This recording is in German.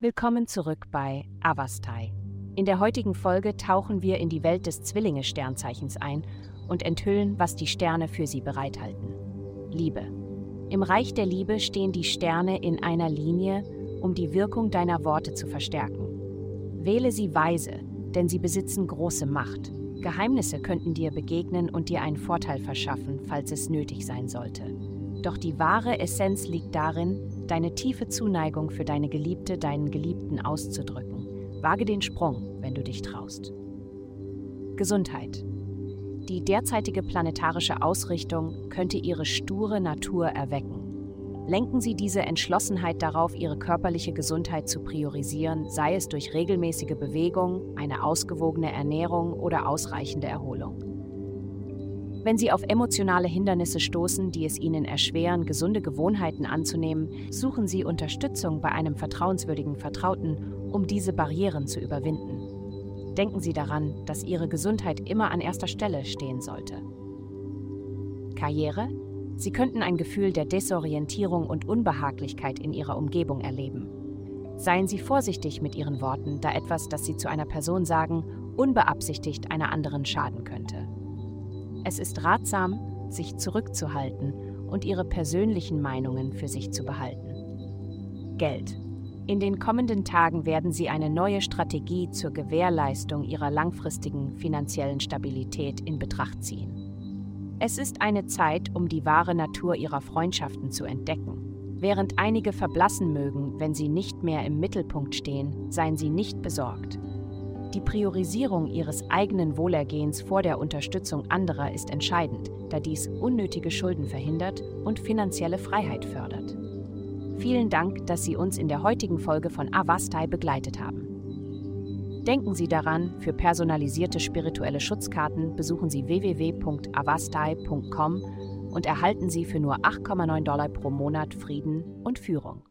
Willkommen zurück bei Avastai. In der heutigen Folge tauchen wir in die Welt des Zwillinge-Sternzeichens ein und enthüllen, was die Sterne für sie bereithalten. Liebe. Im Reich der Liebe stehen die Sterne in einer Linie, um die Wirkung deiner Worte zu verstärken. Wähle sie weise, denn sie besitzen große Macht. Geheimnisse könnten dir begegnen und dir einen Vorteil verschaffen, falls es nötig sein sollte. Doch die wahre Essenz liegt darin, deine tiefe Zuneigung für deine Geliebte, deinen Geliebten auszudrücken. Wage den Sprung, wenn du dich traust. Gesundheit. Die derzeitige planetarische Ausrichtung könnte ihre sture Natur erwecken. Lenken Sie diese Entschlossenheit darauf, Ihre körperliche Gesundheit zu priorisieren, sei es durch regelmäßige Bewegung, eine ausgewogene Ernährung oder ausreichende Erholung. Wenn Sie auf emotionale Hindernisse stoßen, die es Ihnen erschweren, gesunde Gewohnheiten anzunehmen, suchen Sie Unterstützung bei einem vertrauenswürdigen Vertrauten, um diese Barrieren zu überwinden. Denken Sie daran, dass Ihre Gesundheit immer an erster Stelle stehen sollte. Karriere? Sie könnten ein Gefühl der Desorientierung und Unbehaglichkeit in Ihrer Umgebung erleben. Seien Sie vorsichtig mit Ihren Worten, da etwas, das Sie zu einer Person sagen, unbeabsichtigt einer anderen schaden könnte. Es ist ratsam, sich zurückzuhalten und ihre persönlichen Meinungen für sich zu behalten. Geld. In den kommenden Tagen werden Sie eine neue Strategie zur Gewährleistung Ihrer langfristigen finanziellen Stabilität in Betracht ziehen. Es ist eine Zeit, um die wahre Natur Ihrer Freundschaften zu entdecken. Während einige verblassen mögen, wenn sie nicht mehr im Mittelpunkt stehen, seien Sie nicht besorgt. Die Priorisierung ihres eigenen Wohlergehens vor der Unterstützung anderer ist entscheidend, da dies unnötige Schulden verhindert und finanzielle Freiheit fördert. Vielen Dank, dass Sie uns in der heutigen Folge von Avastai begleitet haben. Denken Sie daran, für personalisierte spirituelle Schutzkarten besuchen Sie www.avastai.com und erhalten Sie für nur 8,9 Dollar pro Monat Frieden und Führung.